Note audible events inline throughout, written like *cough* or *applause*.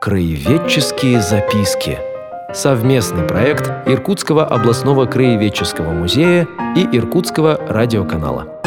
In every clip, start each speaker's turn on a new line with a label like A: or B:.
A: Краеведческие записки. Совместный проект Иркутского областного краеведческого музея и Иркутского радиоканала.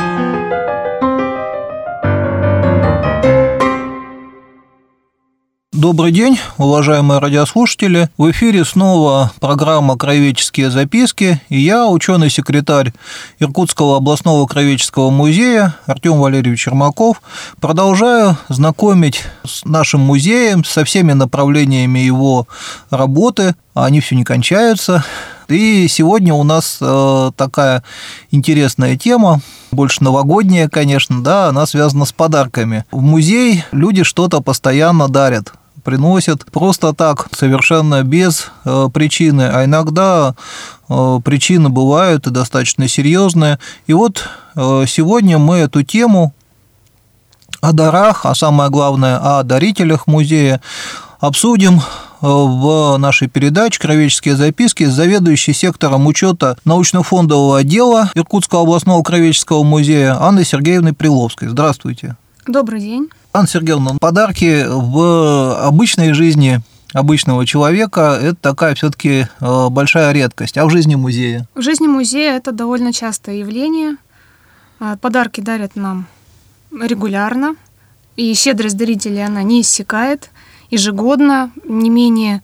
B: Добрый день, уважаемые радиослушатели. В эфире снова программа «Краеведческие записки» и я, ученый-секретарь Иркутского областного краеведческого музея Артем Валерьевич Ермаков, продолжаю знакомить с нашим музеем, со всеми направлениями его работы. Они все не кончаются. И сегодня у нас э, такая интересная тема, больше новогодняя, конечно, да, она связана с подарками. В музей люди что-то постоянно дарят приносят просто так, совершенно без э, причины, а иногда э, причины бывают и достаточно серьезные. И вот э, сегодня мы эту тему о дарах, а самое главное о дарителях музея обсудим в нашей передаче «Кровеческие записки» с заведующей сектором учета научно-фондового отдела Иркутского областного кровеческого музея Анной Сергеевной Приловской. Здравствуйте.
C: Добрый день.
B: Анна Сергеевна, подарки в обычной жизни обычного человека – это такая все-таки э, большая редкость. А в жизни музея?
C: В жизни музея это довольно частое явление. А, подарки дарят нам регулярно, и щедрость дарителей она не иссякает. Ежегодно не менее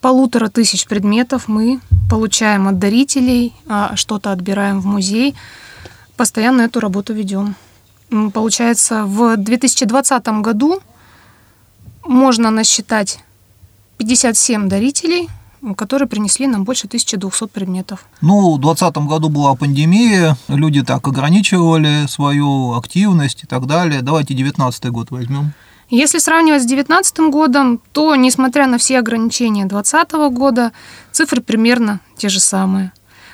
C: полутора тысяч предметов мы получаем от дарителей, а что-то отбираем в музей. Постоянно эту работу ведем. Получается, в 2020 году можно насчитать 57 дарителей, которые принесли нам больше 1200 предметов.
B: Ну, в 2020 году была пандемия, люди так ограничивали свою активность и так далее. Давайте 2019 год возьмем.
C: Если сравнивать с 2019 годом, то, несмотря на все ограничения 2020 года, цифры примерно те же самые.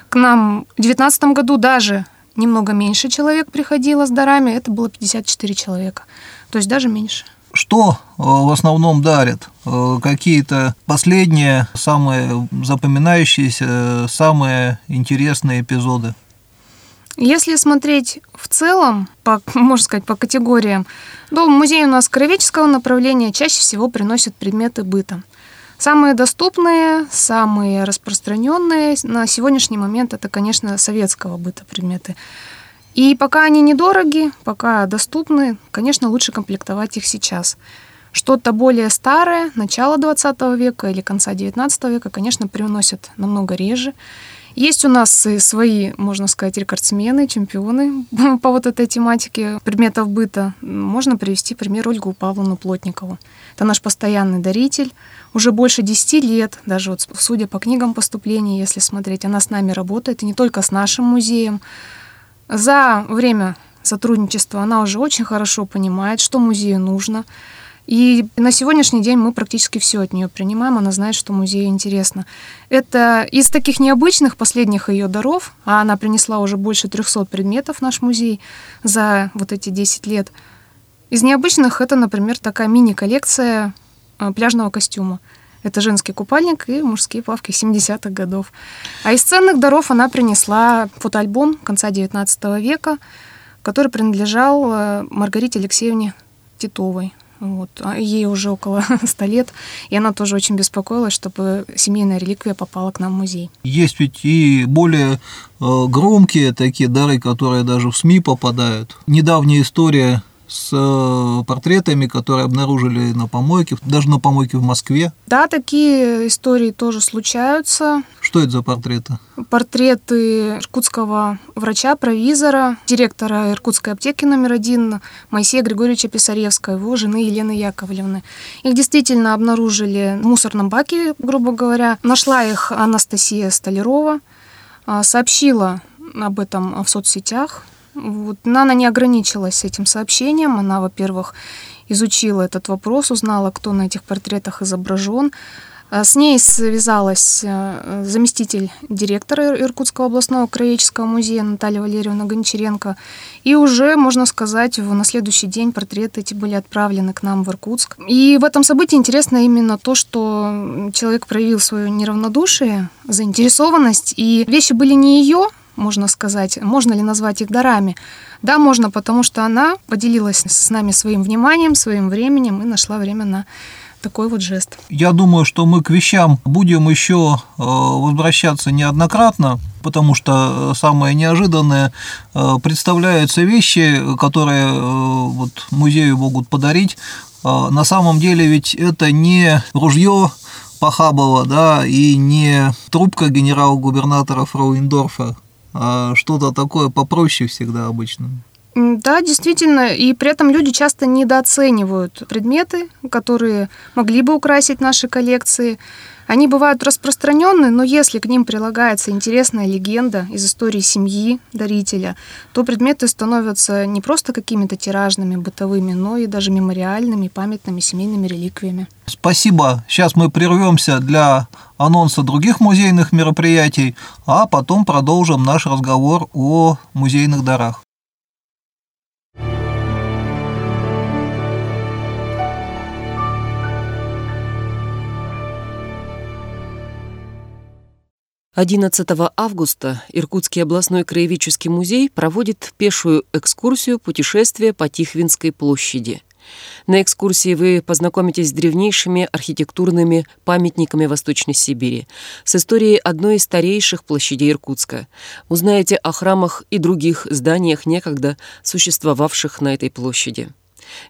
C: К нам в 2019 году даже немного меньше человек приходило с дарами, это было 54 человека. То есть даже меньше.
B: Что э, в основном дарят? Э, какие-то последние, самые запоминающиеся, самые интересные эпизоды?
C: Если смотреть в целом, по, можно сказать, по категориям, то музей у нас краеведческого направления чаще всего приносят предметы быта. Самые доступные, самые распространенные на сегодняшний момент это, конечно, советского быта предметы. И пока они недороги, пока доступны, конечно, лучше комплектовать их сейчас. Что-то более старое, начало 20 века или конца 19 века, конечно, приносят намного реже. Есть у нас свои, можно сказать, рекордсмены, чемпионы *laughs* по вот этой тематике предметов быта. Можно привести пример Ольгу Павловну Плотникову. Это наш постоянный даритель. Уже больше 10 лет, даже вот судя по книгам поступления, если смотреть, она с нами работает, и не только с нашим музеем. За время сотрудничества она уже очень хорошо понимает, что музею нужно, и на сегодняшний день мы практически все от нее принимаем. Она знает, что музею интересно. Это из таких необычных последних ее даров, а она принесла уже больше 300 предметов в наш музей за вот эти 10 лет. Из необычных это, например, такая мини-коллекция а, пляжного костюма. Это женский купальник и мужские плавки 70-х годов. А из ценных даров она принесла фотоальбом конца 19 века, который принадлежал э, Маргарите Алексеевне Титовой. Вот. А ей уже около *laughs* 100 лет, и она тоже очень беспокоилась, чтобы семейная реликвия попала к нам в музей.
B: Есть ведь и более э, громкие такие дары, которые даже в СМИ попадают. Недавняя история с э, портретами, которые обнаружили на помойке, даже на помойке в Москве.
C: Да, такие истории тоже случаются.
B: Что это за портреты?
C: Портреты иркутского врача-провизора, директора Иркутской аптеки номер один Моисея Григорьевича Писаревского, его жены Елены Яковлевны. Их действительно обнаружили в мусорном баке, грубо говоря. Нашла их Анастасия Столярова, а, сообщила об этом в соцсетях, вот. Нана не ограничилась этим сообщением. Она, во-первых, изучила этот вопрос, узнала, кто на этих портретах изображен. А с ней связалась э, заместитель директора Иркутского областного краеведческого музея Наталья Валерьевна Гончаренко. И уже, можно сказать, на следующий день портреты эти были отправлены к нам в Иркутск. И в этом событии интересно именно то, что человек проявил свое неравнодушие, заинтересованность, и вещи были не ее, можно сказать. Можно ли назвать их дарами? Да, можно, потому что она поделилась с нами своим вниманием, своим временем и нашла время на такой вот жест.
B: Я думаю, что мы к вещам будем еще э, возвращаться неоднократно, потому что э, самое неожиданное э, представляются вещи, которые вот музею могут подарить. На самом деле ведь это не ружье Пахабова, да, и не трубка генерал-губернатора Фрауиндорфа, а что-то такое попроще всегда обычно.
C: Да, действительно, и при этом люди часто недооценивают предметы, которые могли бы украсить наши коллекции. Они бывают распространенны, но если к ним прилагается интересная легенда из истории семьи дарителя, то предметы становятся не просто какими-то тиражными, бытовыми, но и даже мемориальными, памятными семейными реликвиями.
B: Спасибо. Сейчас мы прервемся для анонса других музейных мероприятий, а потом продолжим наш разговор о музейных дарах.
D: 11 августа Иркутский областной краеведческий музей проводит пешую экскурсию путешествия по Тихвинской площади. На экскурсии вы познакомитесь с древнейшими архитектурными памятниками Восточной Сибири, с историей одной из старейших площадей Иркутска. Узнаете о храмах и других зданиях, некогда существовавших на этой площади.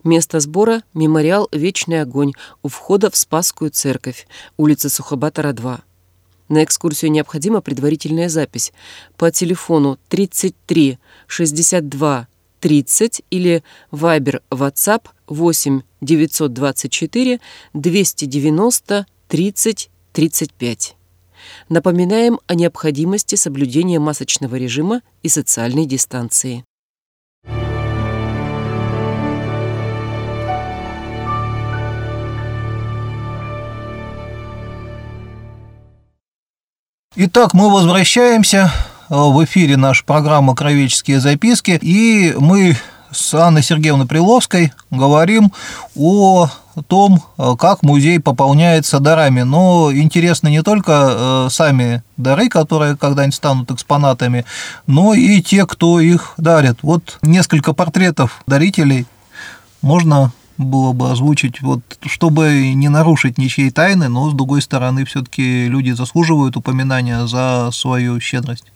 D: Место сбора – мемориал «Вечный огонь» у входа в Спасскую церковь, улица Сухобатора, 2. На экскурсию необходима предварительная запись по телефону 33 62 30 или Viber WhatsApp 8 924 290 30 35. Напоминаем о необходимости соблюдения масочного режима и социальной дистанции.
B: Итак, мы возвращаемся э, в эфире наша программа «Кровеческие записки», и мы с Анной Сергеевной Приловской говорим о том, э, как музей пополняется дарами. Но интересно не только э, сами дары, которые когда-нибудь станут экспонатами, но и те, кто их дарит. Вот несколько портретов дарителей можно было бы озвучить, вот, чтобы не нарушить ничьей тайны, но, с другой стороны, все таки люди заслуживают упоминания за свою щедрость.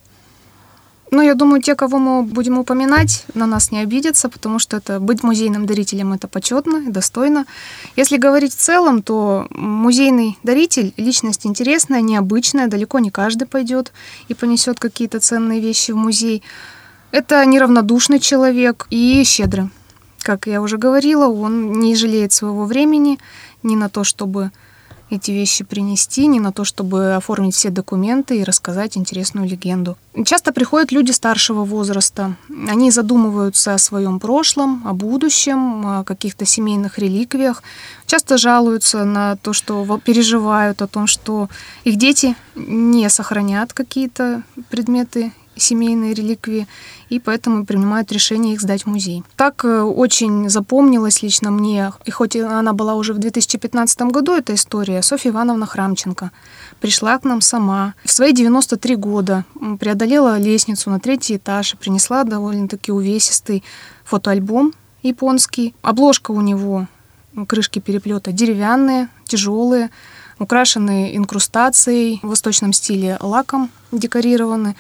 C: Ну, я думаю, те, кого мы будем упоминать, на нас не обидятся, потому что это быть музейным дарителем это почетно и достойно. Если говорить в целом, то музейный даритель личность интересная, необычная, далеко не каждый пойдет и понесет какие-то ценные вещи в музей. Это неравнодушный человек и щедрый. Как я уже говорила, он не жалеет своего времени ни на то, чтобы эти вещи принести, ни на то, чтобы оформить все документы и рассказать интересную легенду. Часто приходят люди старшего возраста. Они задумываются о своем прошлом, о будущем, о каких-то семейных реликвиях. Часто жалуются на то, что переживают о том, что их дети не сохранят какие-то предметы семейные реликвии, и поэтому принимают решение их сдать в музей. Так э, очень запомнилась лично мне, и хоть она была уже в 2015 году, эта история, Софья Ивановна Храмченко пришла к нам сама. В свои 93 года преодолела лестницу на третий этаж и принесла довольно-таки увесистый фотоальбом японский. Обложка у него, крышки переплета деревянные, тяжелые, украшенные инкрустацией в восточном стиле лаком декорированы.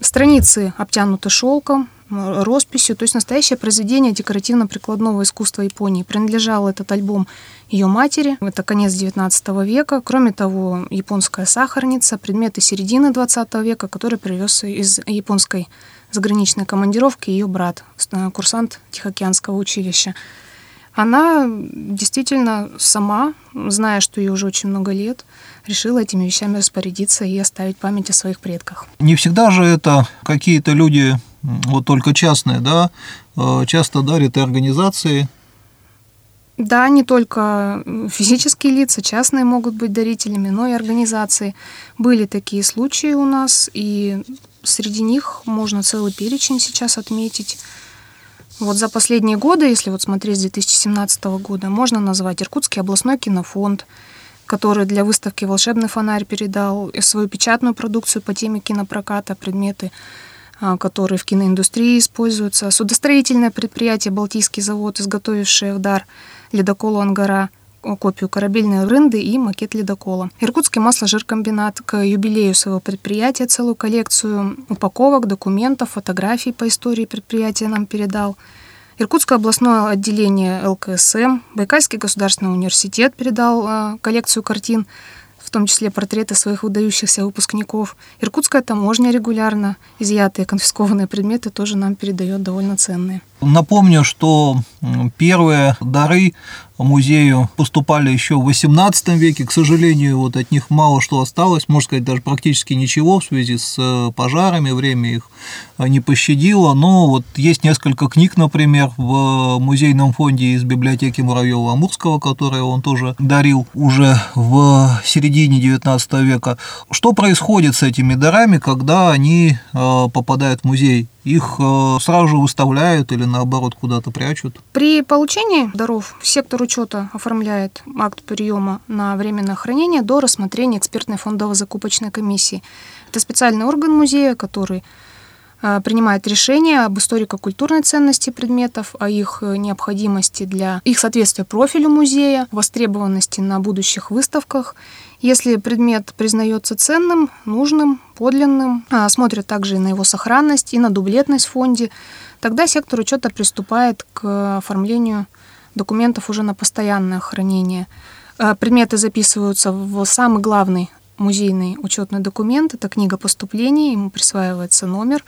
C: Страницы обтянуты шелком, росписью, то есть настоящее произведение декоративно-прикладного искусства Японии. Принадлежал этот альбом ее матери, это конец XIX века. Кроме того, японская сахарница, предметы середины XX века, которые привез из японской заграничной командировки ее брат, э, курсант Тихоокеанского училища. Она действительно сама, зная, что ей уже очень много лет, решила этими вещами распорядиться и оставить память о своих предках.
B: Не всегда же это какие-то люди, вот только частные, да, э, часто дарят и организации.
C: Да, не только физические лица, частные могут быть дарителями, но и организации. Были такие случаи у нас, и среди них можно целый перечень сейчас отметить. Вот за последние годы, если вот смотреть с 2017 года, можно назвать Иркутский областной кинофонд, который для выставки «Волшебный фонарь» передал свою печатную продукцию по теме кинопроката, предметы, а, которые в киноиндустрии используются. Судостроительное предприятие «Балтийский завод», изготовившее в дар ледоколу «Ангара», копию корабельной рынды и макет ледокола. Иркутский масло-жиркомбинат к юбилею своего предприятия целую коллекцию упаковок, документов, фотографий по истории предприятия нам передал. Иркутское областное отделение ЛКСМ, Байкальский государственный университет передал э, коллекцию картин том числе портреты своих выдающихся выпускников. Иркутская таможня регулярно изъятые конфискованные предметы тоже нам передает довольно ценные.
B: Напомню, что первые дары музею поступали еще в XVIII веке. К сожалению, вот от них мало что осталось, можно сказать, даже практически ничего в связи с э, пожарами, время их э, не пощадило. Но вот есть несколько книг, например, в музейном фонде из библиотеки Муравьева-Амурского, которые он тоже дарил уже в середине XIX века. Что происходит с этими дарами, когда они э, попадают в музей? Их э, сразу же выставляют или наоборот куда-то прячут?
C: При получении даров сектор учета оформляет акт приема на временное хранение до рассмотрения экспертной фондово-закупочной комиссии. Это специальный орган музея, который принимает решение об историко-культурной ценности предметов, о их необходимости для их соответствия профилю музея, востребованности на будущих выставках если предмет признается ценным, нужным, подлинным, а, смотрят также и на его сохранность, и на дублетность в фонде, тогда сектор учета приступает к оформлению документов уже на постоянное хранение. А, предметы записываются в самый главный музейный учетный документ, это книга поступлений, ему присваивается номер.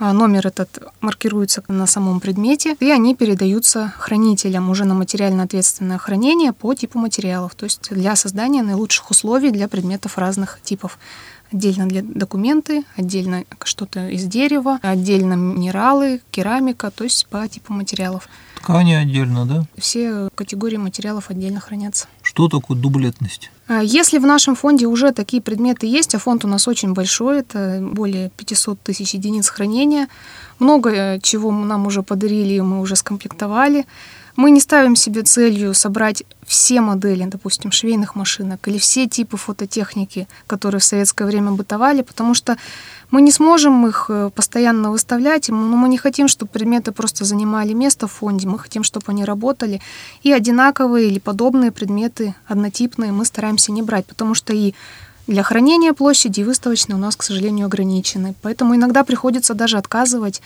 C: А, номер этот маркируется на самом предмете, и они передаются хранителям уже на материально-ответственное хранение по типу материалов, то есть для создания наилучших условий для предметов разных типов. Отдельно для документы, отдельно что-то из дерева, отдельно минералы, керамика, то есть по типу материалов.
B: Ткани отдельно, да?
C: Все категории материалов отдельно хранятся.
B: Что такое дублетность?
C: А, если в нашем фонде уже такие предметы есть, а фонд у нас очень большой, это более 500 тысяч единиц хранения, много э, чего нам уже подарили, мы уже скомплектовали, мы не ставим себе целью собрать все модели, допустим, швейных машинок или все типы фототехники, которые в советское время бытовали, потому что мы не сможем их э, постоянно выставлять, но мы не хотим, чтобы предметы просто занимали место в фонде, мы хотим, чтобы они работали. И одинаковые или подобные предметы, однотипные, мы стараемся не брать, потому что и для хранения площади и выставочной у нас, к сожалению, ограничены. Поэтому иногда приходится даже отказывать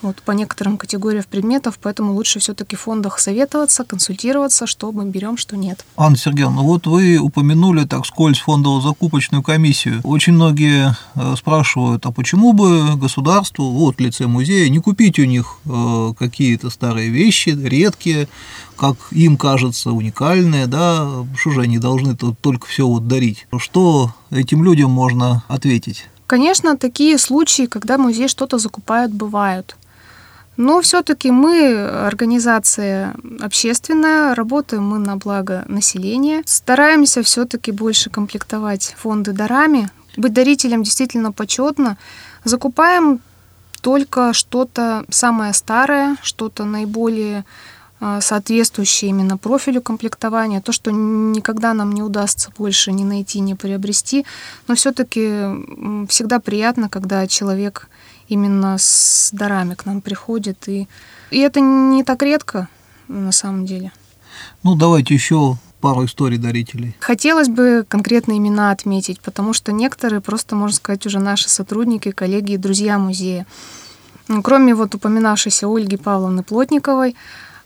C: вот, по некоторым категориям предметов, поэтому лучше все-таки в фондах советоваться, консультироваться, что мы берем, что нет.
B: Анна Сергеевна, вот вы упомянули так скользь фондово-закупочную комиссию. Очень многие э, спрашивают, а почему бы государству, вот лице музея, не купить у них э, какие-то старые вещи, редкие, как им кажется, уникальные, да, что же они должны тут только все вот дарить? Что этим людям можно ответить?
C: Конечно, такие случаи, когда музей что-то закупает, бывают. Но все-таки мы организация общественная, работаем мы на благо населения. Стараемся все-таки больше комплектовать фонды дарами. Быть дарителем действительно почетно. Закупаем только что-то самое старое, что-то наиболее а, соответствующее именно профилю комплектования, то, что никогда нам не удастся больше не найти, не приобрести. Но все-таки всегда приятно, когда человек именно с дарами к нам приходит. И, и это не так редко на самом деле.
B: Ну, давайте еще пару историй дарителей.
C: Хотелось бы конкретные имена отметить, потому что некоторые просто, можно сказать, уже наши сотрудники, коллеги и друзья музея. Кроме вот упоминавшейся Ольги Павловны Плотниковой,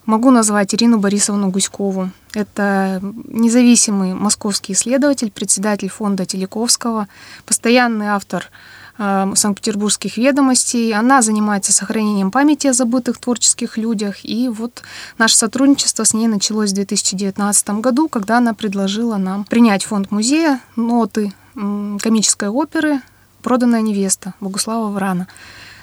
C: могу назвать Ирину Борисовну Гуськову. Это независимый московский исследователь, председатель фонда Телековского, постоянный автор Э, Санкт-Петербургских ведомостей. Она занимается сохранением памяти о забытых творческих людях. И вот наше сотрудничество с ней началось в 2019 году, когда она предложила нам принять фонд музея ноты комической оперы «Проданная невеста» Богуслава Врана.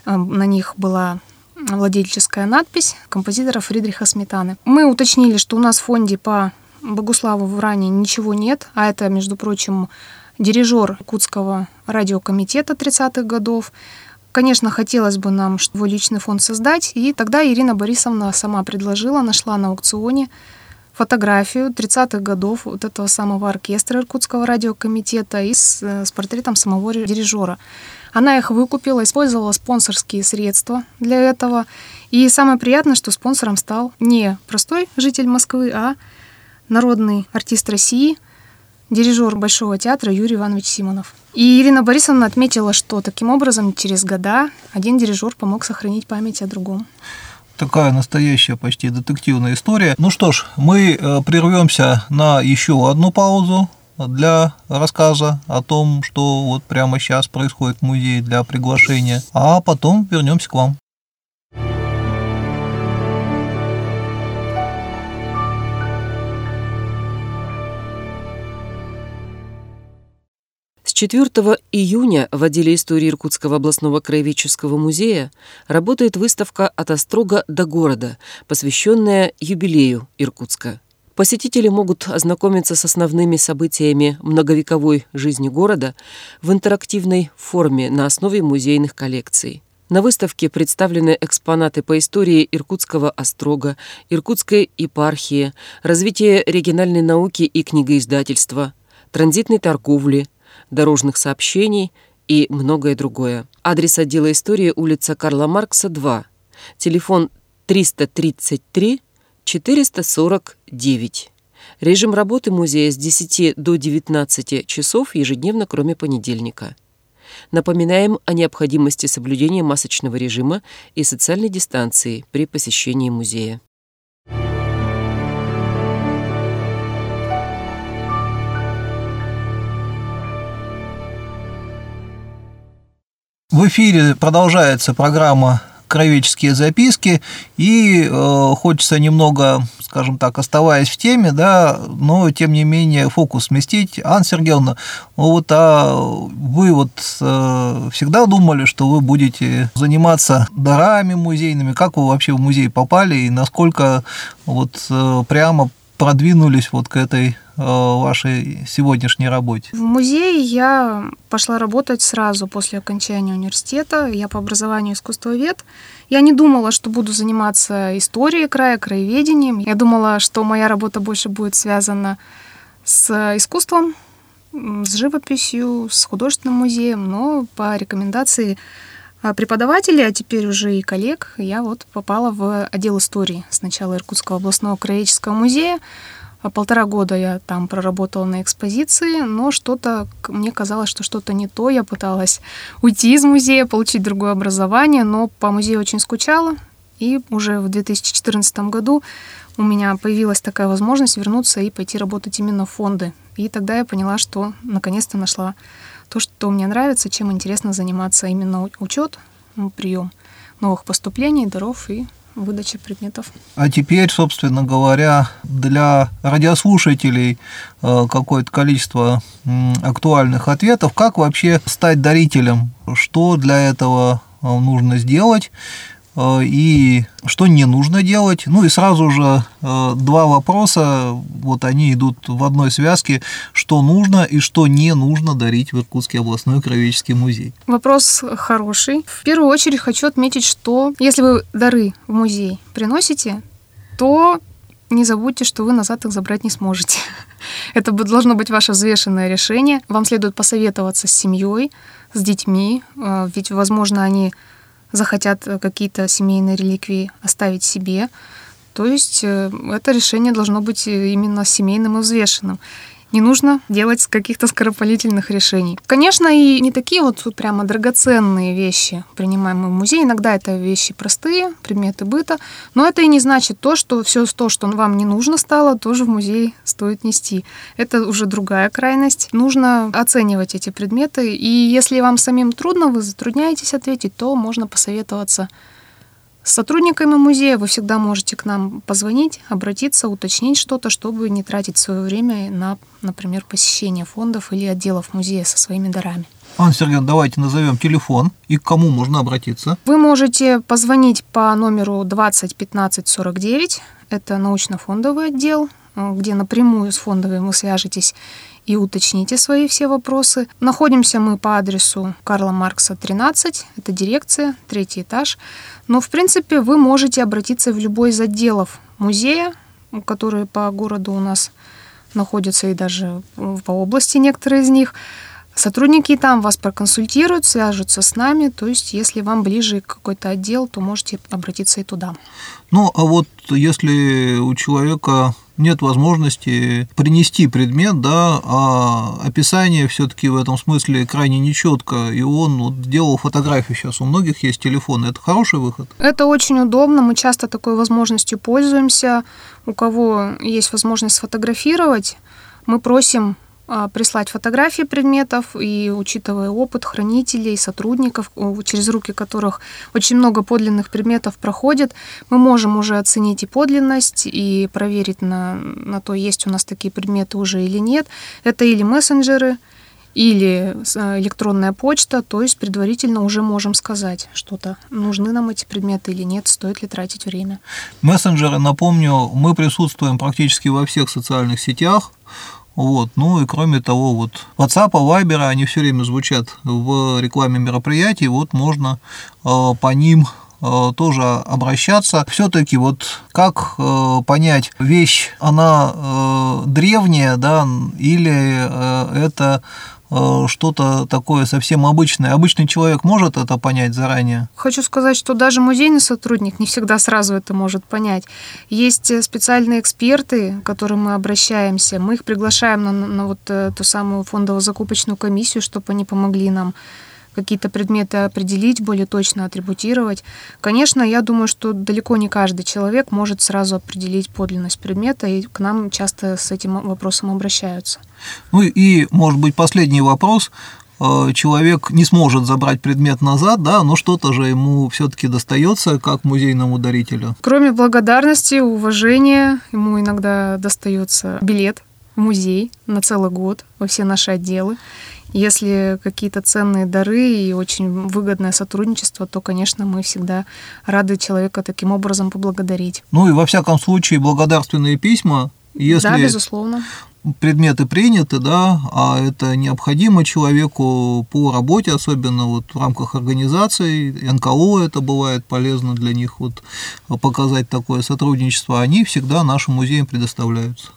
C: Э, на них была владельческая надпись композитора Фридриха Сметаны. Мы уточнили, что у нас в фонде по Богуславу Вране ничего нет, а это, между прочим, дирижер Кутского радиокомитета 30-х годов. Конечно, хотелось бы нам свой личный фонд создать, и тогда Ирина Борисовна сама предложила, нашла на аукционе фотографию 30-х годов вот этого самого оркестра Иркутского радиокомитета и с, э, с портретом самого дирижера. Она их выкупила, использовала спонсорские средства для этого. И самое приятное, что спонсором стал не простой житель Москвы, а народный артист России, дирижер Большого театра Юрий Иванович Симонов. И Ирина Борисовна отметила, что таким образом через года один дирижер помог сохранить память о другом
B: такая настоящая почти детективная история. Ну что ж, мы э, прервемся на еще одну паузу для рассказа о том, что вот прямо сейчас происходит в музее для приглашения, а потом вернемся к вам.
D: С 4 июня в отделе истории Иркутского областного краеведческого музея работает выставка «От острога до города», посвященная юбилею Иркутска. Посетители могут ознакомиться с основными событиями многовековой жизни города в интерактивной форме на основе музейных коллекций. На выставке представлены экспонаты по истории Иркутского острога, Иркутской епархии, развития региональной науки и книгоиздательства, транзитной торговли – дорожных сообщений и многое другое. Адрес отдела истории улица Карла Маркса, 2. Телефон 333 449. Режим работы музея с 10 до 19 часов ежедневно, кроме понедельника. Напоминаем о необходимости соблюдения масочного режима и социальной дистанции при посещении музея.
B: В эфире продолжается программа «Кровеческие записки», и э, хочется немного, скажем так, оставаясь в теме, да, но тем не менее фокус сместить. Анна Сергеевна, вот а вы вот э, всегда думали, что вы будете заниматься дарами музейными? Как вы вообще в музей попали и насколько вот э, прямо продвинулись вот к этой вашей сегодняшней работе?
C: В музее я пошла работать сразу после окончания университета. Я по образованию искусствовед. Я не думала, что буду заниматься историей края, краеведением. Я думала, что моя работа больше будет связана с искусством, с живописью, с художественным музеем, но по рекомендации преподавателей, а теперь уже и коллег, я вот попала в отдел истории сначала Иркутского областного краеведческого музея, а полтора года я там проработала на экспозиции, но что-то, мне казалось, что что-то не то. Я пыталась уйти из музея, получить другое образование, но по музею очень скучала. И уже в 2014 году у меня появилась такая возможность вернуться и пойти работать именно в фонды. И тогда я поняла, что наконец-то нашла то, что мне нравится, чем интересно заниматься именно учет, прием новых поступлений, даров и выдачи предметов.
B: А теперь, собственно говоря, для радиослушателей э, какое-то количество актуальных ответов. Как вообще стать дарителем? Что для этого э, нужно сделать? Э, и что не нужно делать. Ну и сразу же э, два вопроса, вот они идут в одной связке, что нужно и что не нужно дарить в Иркутский областной кровеческий музей.
C: Вопрос хороший. В первую очередь хочу отметить, что если вы дары в музей приносите, то не забудьте, что вы назад их забрать не сможете. *laughs* Это должно быть ваше взвешенное решение. Вам следует посоветоваться с семьей, с детьми, э, ведь, возможно, они захотят э, какие-то семейные реликвии оставить себе. То есть э, это решение должно быть э, именно семейным и взвешенным. Не нужно делать каких-то скоропалительных решений. Конечно, и не такие вот прямо драгоценные вещи принимаем в музей. Иногда это вещи простые, предметы быта. Но это и не значит то, что все то, что вам не нужно стало, тоже в музей стоит нести. Это уже другая крайность. Нужно оценивать эти предметы. И если вам самим трудно, вы затрудняетесь ответить, то можно посоветоваться с сотрудниками музея вы всегда можете к нам позвонить, обратиться, уточнить что-то, чтобы не тратить свое время на, например, посещение фондов или отделов музея со своими дарами.
B: Анна Сергеевна, давайте назовем телефон и к кому можно обратиться.
C: Вы можете позвонить по номеру 20 15 49. Это научно-фондовый отдел, где напрямую с фондовой вы свяжетесь и уточните свои все вопросы. Находимся мы по адресу Карла Маркса, 13, это дирекция, третий этаж. Но, в принципе, вы можете обратиться в любой из отделов музея, которые по городу у нас находятся и даже по области некоторые из них, Сотрудники там вас проконсультируют, свяжутся с нами, то есть если вам ближе какой-то отдел, то можете обратиться и туда.
B: Ну, а вот если у человека нет возможности принести предмет, да, а описание все-таки в этом смысле крайне нечетко, и он вот делал фотографию сейчас, у многих есть телефон, это хороший выход?
C: Это очень удобно, мы часто такой возможностью пользуемся. У кого есть возможность сфотографировать, мы просим прислать фотографии предметов и, учитывая опыт хранителей, сотрудников, через руки которых очень много подлинных предметов проходит, мы можем уже оценить и подлинность, и проверить на, на то, есть у нас такие предметы уже или нет. Это или мессенджеры, или а, электронная почта, то есть предварительно уже можем сказать что-то, нужны нам эти предметы или нет, стоит ли тратить время.
B: Мессенджеры, напомню, мы присутствуем практически во всех социальных сетях, вот. Ну и кроме того, вот WhatsApp, Viber, они все время звучат в рекламе мероприятий, вот можно э, по ним э, тоже обращаться. Все-таки вот как э, понять, вещь, она э, древняя, да, или э, это что-то такое совсем обычное. Обычный человек может это понять заранее?
C: Хочу сказать, что даже музейный сотрудник не всегда сразу это может понять. Есть э, специальные эксперты, к которым мы обращаемся. Мы их приглашаем на, на вот э, ту самую фондово-закупочную комиссию, чтобы они помогли нам какие-то предметы определить, более точно атрибутировать. Конечно, я думаю, что далеко не каждый человек может сразу определить подлинность предмета, и к нам часто с этим вопросом обращаются.
B: Ну и, может быть, последний вопрос э, человек не сможет забрать предмет назад, да, но что-то же ему все-таки достается как музейному дарителю.
C: Кроме благодарности, уважения, ему иногда достается билет музей на целый год во все наши отделы. Если какие-то ценные дары и очень выгодное сотрудничество, то, конечно, мы всегда рады человека таким образом поблагодарить.
B: Ну и во всяком случае благодарственные письма, если
C: да, безусловно.
B: предметы приняты, да, а это необходимо человеку по работе, особенно вот в рамках организации, НКО это бывает полезно для них вот показать такое сотрудничество, они всегда нашим музеям предоставляются.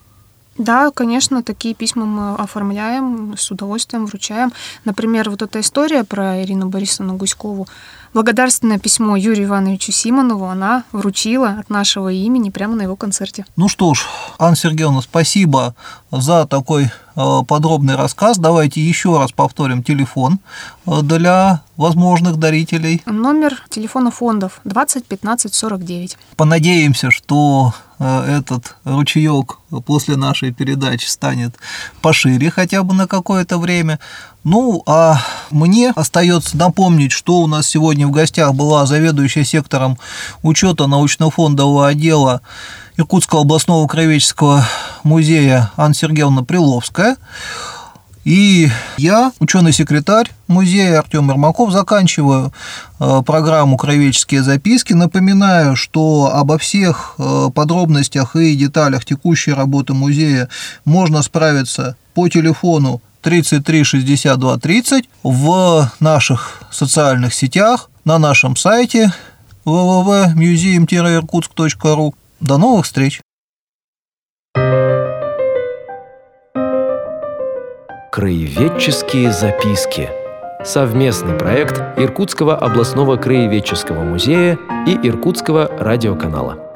C: Да, конечно, такие письма мы оформляем, с удовольствием вручаем. Например, вот эта история про Ирину Борисовну Гуськову. Благодарственное письмо Юрию Ивановичу Симонову она вручила от нашего имени прямо на его концерте.
B: Ну что ж, Анна Сергеевна, спасибо за такой э, подробный рассказ. Давайте еще раз повторим телефон э, для возможных дарителей.
C: Номер телефона фондов 20 15 49.
B: Понадеемся, что э, этот ручеек после нашей передачи станет пошире хотя бы на какое-то время. Ну, а мне остается напомнить, что у нас сегодня в гостях была заведующая сектором учета научно-фондового отдела Иркутского областного краеведческого музея Анна Сергеевна Приловская. И я, ученый-секретарь музея Артем Ермаков, заканчиваю э, программу «Краеведческие записки». Напоминаю, что обо всех э, подробностях и деталях текущей работы музея можно справиться по телефону 33 62 30 в наших социальных сетях, на нашем сайте www.museum-irkutsk.ru. До новых встреч!
A: Краеведческие записки. Совместный проект Иркутского областного краеведческого музея и Иркутского радиоканала.